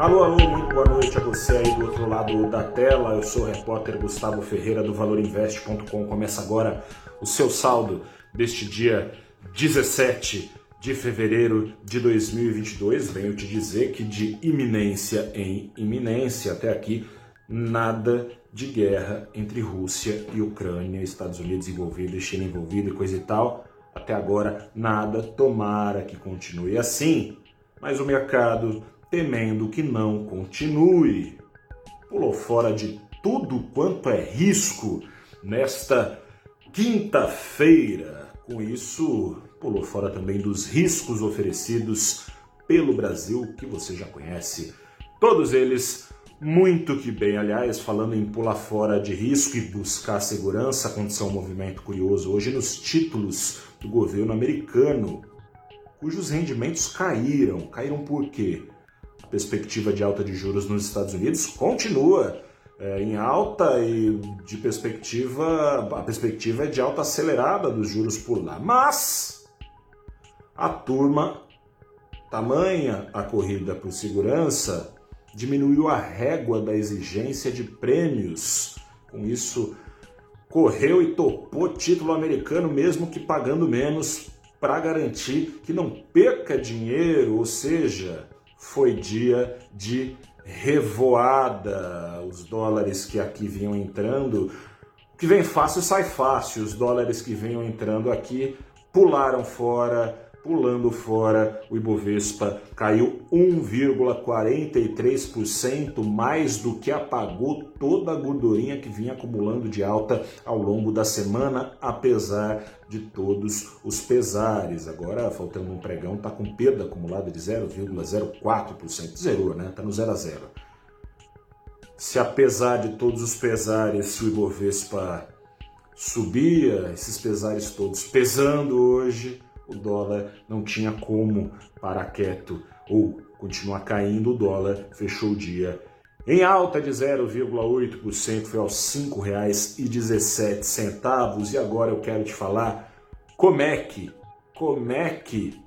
Alô, alô, muito boa noite a você aí do outro lado da tela. Eu sou o repórter Gustavo Ferreira do valorinvest.com. Começa agora o seu saldo deste dia 17 de fevereiro de 2022. Venho te dizer que de iminência em iminência até aqui nada de guerra entre Rússia e Ucrânia, Estados Unidos envolvido, China envolvida e coisa e tal. Até agora nada, tomara que continue assim. Mas o mercado temendo que não continue. Pulou fora de tudo quanto é risco nesta quinta-feira. Com isso, pulou fora também dos riscos oferecidos pelo Brasil, que você já conhece. Todos eles muito que bem. Aliás, falando em pular fora de risco e buscar segurança, aconteceu um movimento curioso hoje nos títulos do governo americano, cujos rendimentos caíram. Caíram por quê? Perspectiva de alta de juros nos Estados Unidos continua é, em alta e de perspectiva a perspectiva é de alta acelerada dos juros por lá. Mas a turma tamanha a corrida por segurança diminuiu a régua da exigência de prêmios. Com isso, correu e topou título americano mesmo que pagando menos para garantir que não perca dinheiro, ou seja, foi dia de revoada. Os dólares que aqui vinham entrando, o que vem fácil sai fácil. Os dólares que vinham entrando aqui pularam fora pulando fora, o Ibovespa caiu 1,43%, mais do que apagou toda a gordurinha que vinha acumulando de alta ao longo da semana, apesar de todos os pesares. Agora, faltando um pregão, está com perda acumulada de 0,04%. Zerou, né? Está no 0 a 0. Se apesar de todos os pesares, o Ibovespa subia, esses pesares todos pesando hoje, o dólar não tinha como parar quieto ou continuar caindo, o dólar fechou o dia em alta de 0,8%, foi aos R$ 5,17. E agora eu quero te falar como é que, como é que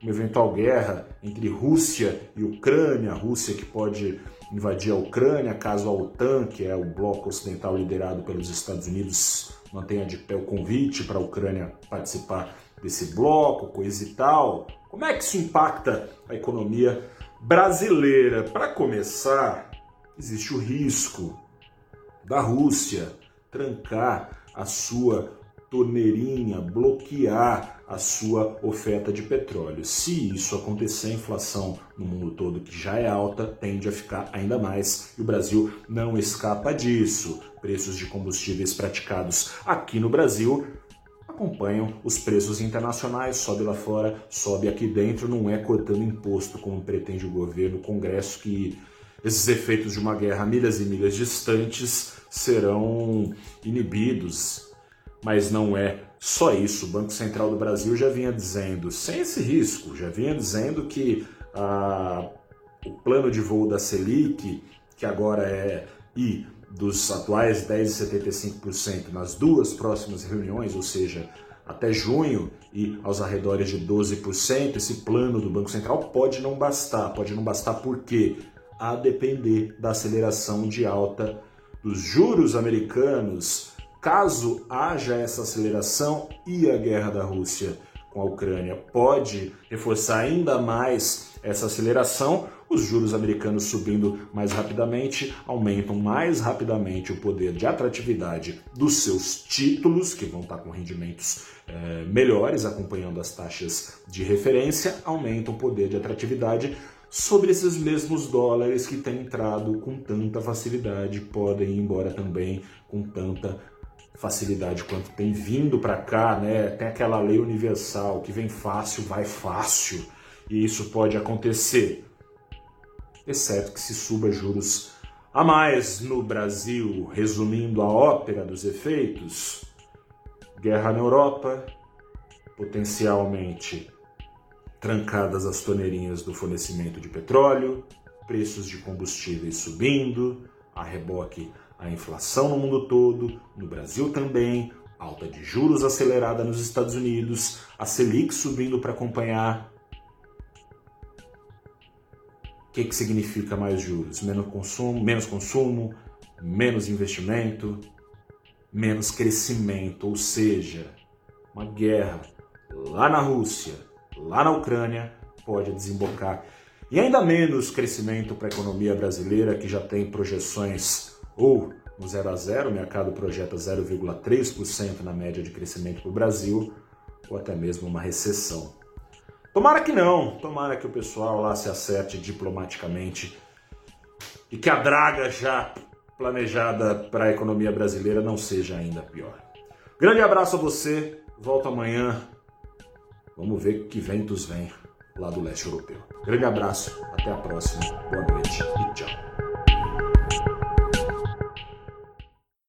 uma eventual guerra entre Rússia e Ucrânia, Rússia que pode invadir a Ucrânia caso a OTAN, que é o bloco ocidental liderado pelos Estados Unidos, mantenha de pé o convite para a Ucrânia participar desse bloco, coisa e tal. Como é que isso impacta a economia brasileira? Para começar, existe o risco da Rússia trancar a sua torneirinha, bloquear a sua oferta de petróleo. Se isso acontecer, a inflação no mundo todo, que já é alta, tende a ficar ainda mais e o Brasil não escapa disso. Preços de combustíveis praticados aqui no Brasil acompanham os preços internacionais, sobe lá fora, sobe aqui dentro, não é cortando imposto como pretende o governo, o Congresso, que esses efeitos de uma guerra milhas e milhas distantes serão inibidos. Mas não é só isso. O Banco Central do Brasil já vinha dizendo, sem esse risco, já vinha dizendo que ah, o plano de voo da Selic, que agora é I dos atuais 10,75% nas duas próximas reuniões, ou seja, até junho e aos arredores de 12%, esse plano do Banco Central pode não bastar. Pode não bastar por quê? A depender da aceleração de alta dos juros americanos. Caso haja essa aceleração e a guerra da Rússia com a Ucrânia pode reforçar ainda mais essa aceleração, os juros americanos subindo mais rapidamente aumentam mais rapidamente o poder de atratividade dos seus títulos, que vão estar com rendimentos é, melhores, acompanhando as taxas de referência, aumentam o poder de atratividade sobre esses mesmos dólares que têm entrado com tanta facilidade, podem ir embora também com tanta facilidade quanto tem vindo para cá, né? Tem aquela lei universal que vem fácil, vai fácil, e isso pode acontecer exceto que se suba juros a mais no Brasil, resumindo a ópera dos efeitos, guerra na Europa, potencialmente trancadas as torneirinhas do fornecimento de petróleo, preços de combustíveis subindo, a reboque a inflação no mundo todo, no Brasil também, alta de juros acelerada nos Estados Unidos, a Selic subindo para acompanhar que, que significa mais juros? Menos consumo, menos consumo, menos investimento, menos crescimento, ou seja, uma guerra lá na Rússia, lá na Ucrânia, pode desembocar e ainda menos crescimento para a economia brasileira, que já tem projeções ou no 0 a 0, o mercado projeta 0,3% na média de crescimento para o Brasil, ou até mesmo uma recessão. Tomara que não, tomara que o pessoal lá se acerte diplomaticamente e que a draga já planejada para a economia brasileira não seja ainda pior. Grande abraço a você, volto amanhã. Vamos ver que ventos vêm lá do leste europeu. Grande abraço, até a próxima, boa noite e tchau.